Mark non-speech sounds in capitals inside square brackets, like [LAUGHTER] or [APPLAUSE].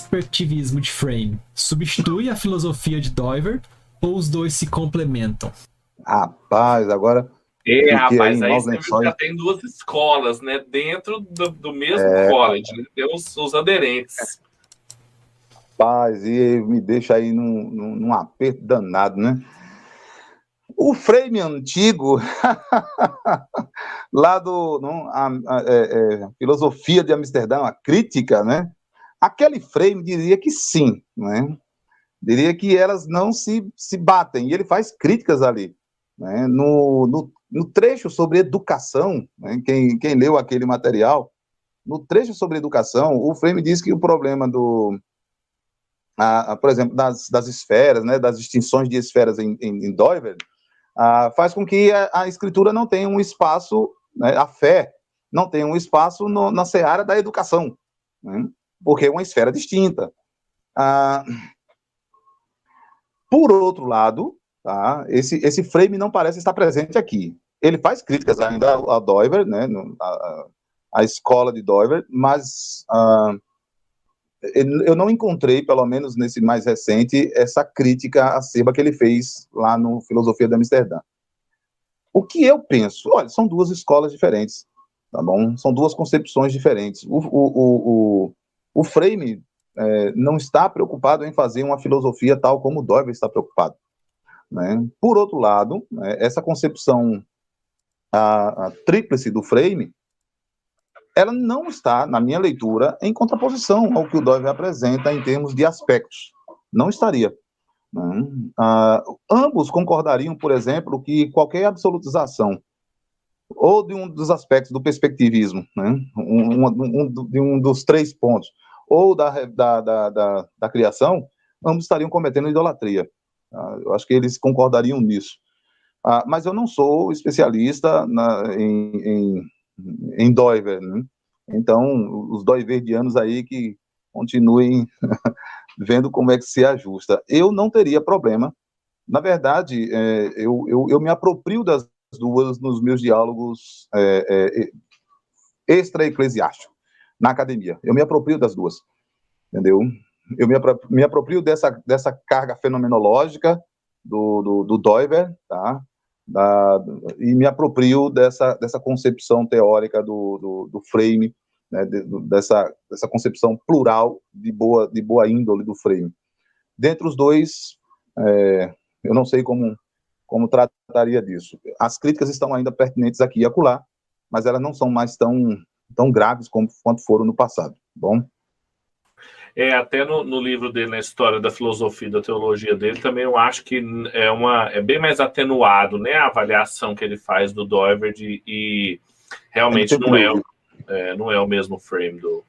perspectivismo de Frame substitui a filosofia de Dover ou os dois se complementam? Rapaz, agora. É, rapaz, aí, você já tem duas escolas, né? Dentro do, do mesmo é... college, né? Tem os, os aderentes. Rapaz, e me deixa aí num, num, num aperto danado, né? O frame antigo, [LAUGHS] lá do não, a, a, é, é, filosofia de Amsterdã, a crítica, né? Aquele frame diria que sim, né? Diria que elas não se, se batem, e ele faz críticas ali. Né? No, no, no, trecho sobre educação, né? quem, quem leu aquele material, no trecho sobre educação, o Frame diz que o problema do, a, a, por exemplo, das, das esferas, né, das distinções de esferas em, em, em Doiver, a, faz com que a, a, escritura não tenha um espaço, né, a fé não tenha um espaço no, na seara da educação, né, porque é uma esfera distinta. Ah, por outro lado, tá, esse, esse frame não parece estar presente aqui. Ele faz críticas ainda a, Doiver, né, a, a, escola de Doiver, mas uh, eu não encontrei, pelo menos nesse mais recente, essa crítica acerba que ele fez lá no Filosofia de Amsterdã. O que eu penso? Olha, são duas escolas diferentes, tá bom? São duas concepções diferentes. O, o, o, o, frame é, não está preocupado em fazer uma filosofia tal como o está preocupado. Né? Por outro lado, né, essa concepção a, a tríplice do frame, ela não está, na minha leitura, em contraposição ao que o Dover apresenta em termos de aspectos. Não estaria. Né? Ah, ambos concordariam, por exemplo, que qualquer absolutização ou de um dos aspectos do perspectivismo, né? um, um, um, de um dos três pontos, ou da, da, da, da, da criação, ambos estariam cometendo idolatria. Ah, eu acho que eles concordariam nisso. Ah, mas eu não sou especialista na, em, em, em Doiver, né? Então, os Doiverdianos aí que continuem [LAUGHS] vendo como é que se ajusta. Eu não teria problema. Na verdade, é, eu, eu, eu, me aproprio das duas nos meus diálogos é, é, extra-eclesiásticos na academia. Eu me aproprio das duas, entendeu? Eu me, me aproprio dessa, dessa carga fenomenológica do, do, do Doiver, tá? Da, e me aproprio dessa, dessa concepção teórica do, do, do frame, né, de, dessa, dessa concepção plural de boa, de boa índole do frame. Dentre os dois, é, eu não sei como, como trataria disso. As críticas estão ainda pertinentes aqui e acolá, mas elas não são mais tão tão graves como, quanto foram no passado. Tá bom? É, até no, no, livro dele, na história da filosofia e da teologia dele, também eu acho que é, uma, é bem mais atenuado né, a avaliação que ele faz do Doiverd e realmente não é, é, não é o mesmo frame do.